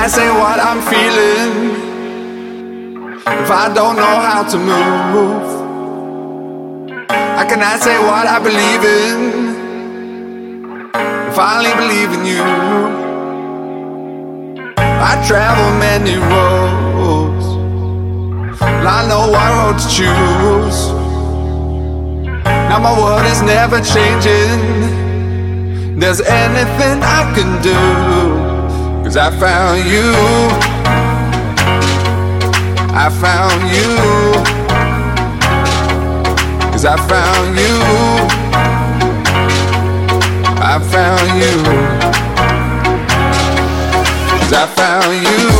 i ain't what I'm feeling. If I don't know how to move, I cannot say what I believe in. If I only believe in you, I travel many roads. And I know what road to choose. Now my world is never changing. There's anything I can do. Cause I found you. I found you. Cause I found you. I found you. Cause I found you.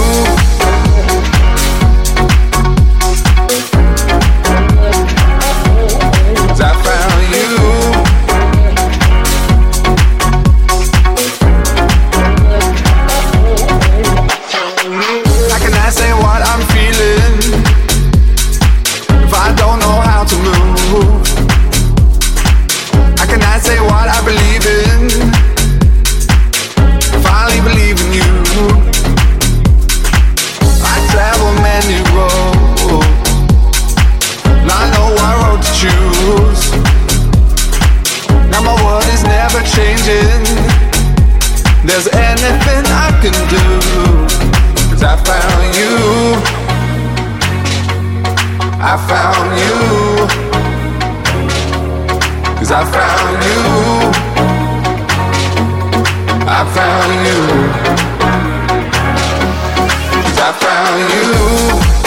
Anything I can do. Cause I found you. I found you. Cause I found you. I found you. Cause I found you.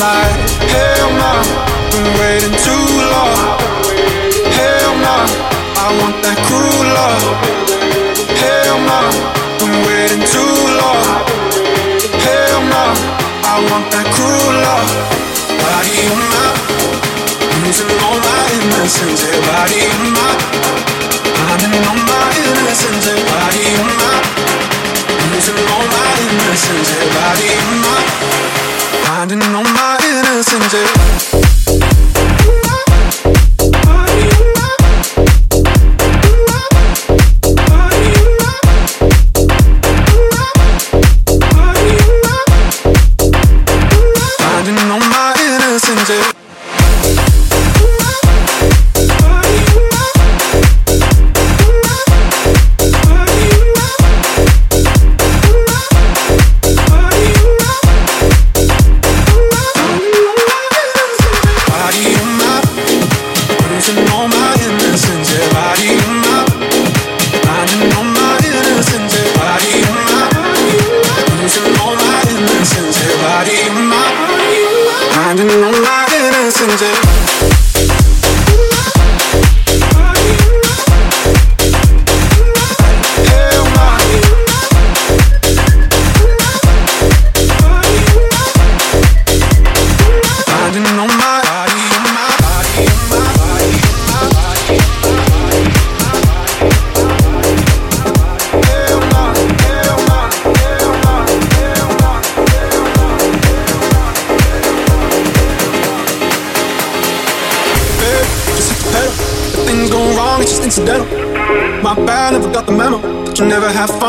Like, hell no, been waiting too long. Hell no, I want that cruel love. Hell no, been waiting too long. Hell no, I want that cruel love. Body on my, losing all my innocence. Yeah, body on my, finding all my innocence. Yeah, body on my, losing all my innocence. Yeah, body on my, finding all my innocence. Yeah. Have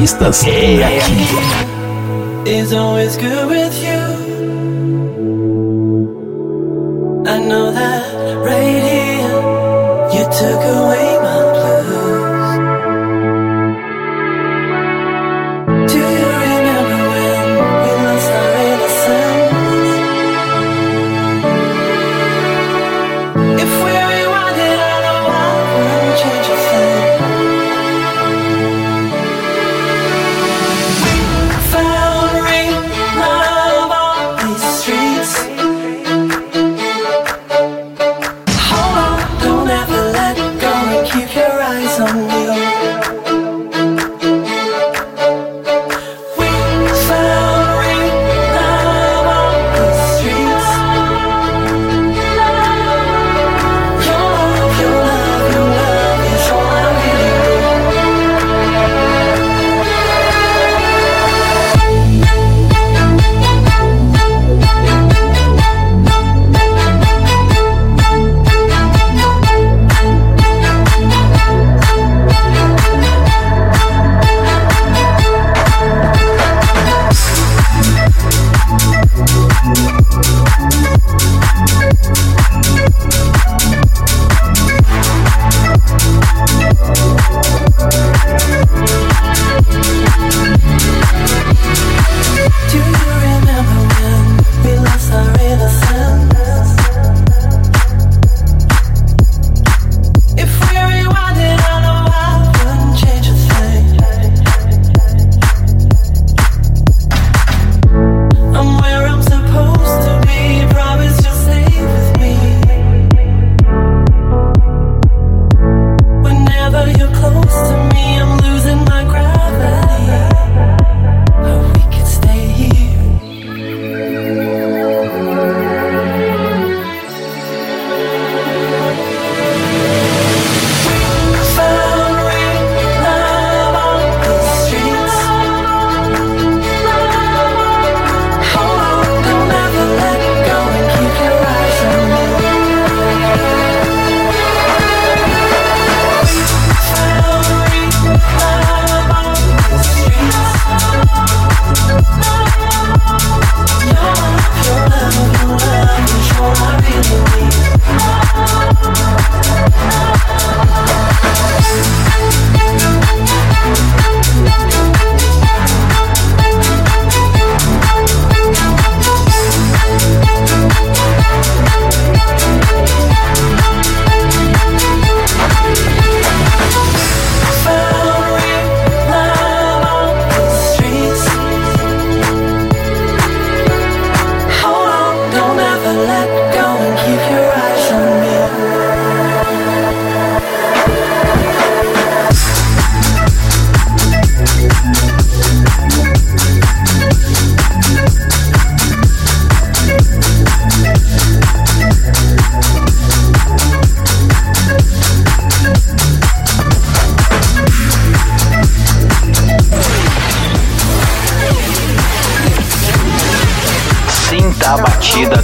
pistas é aqui.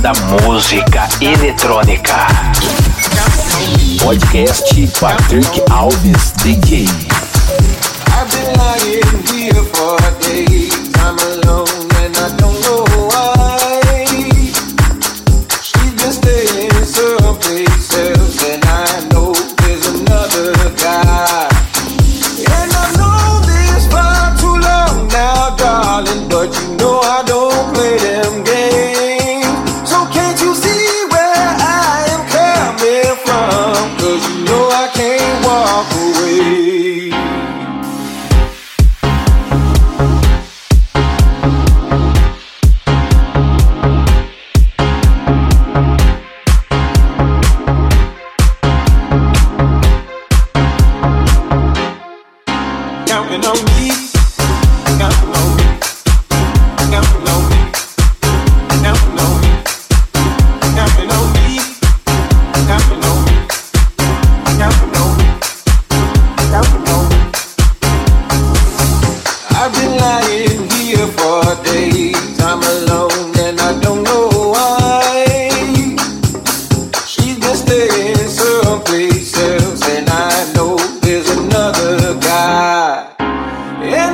Da música eletrônica. Podcast Patrick Alves DJ.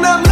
And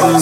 full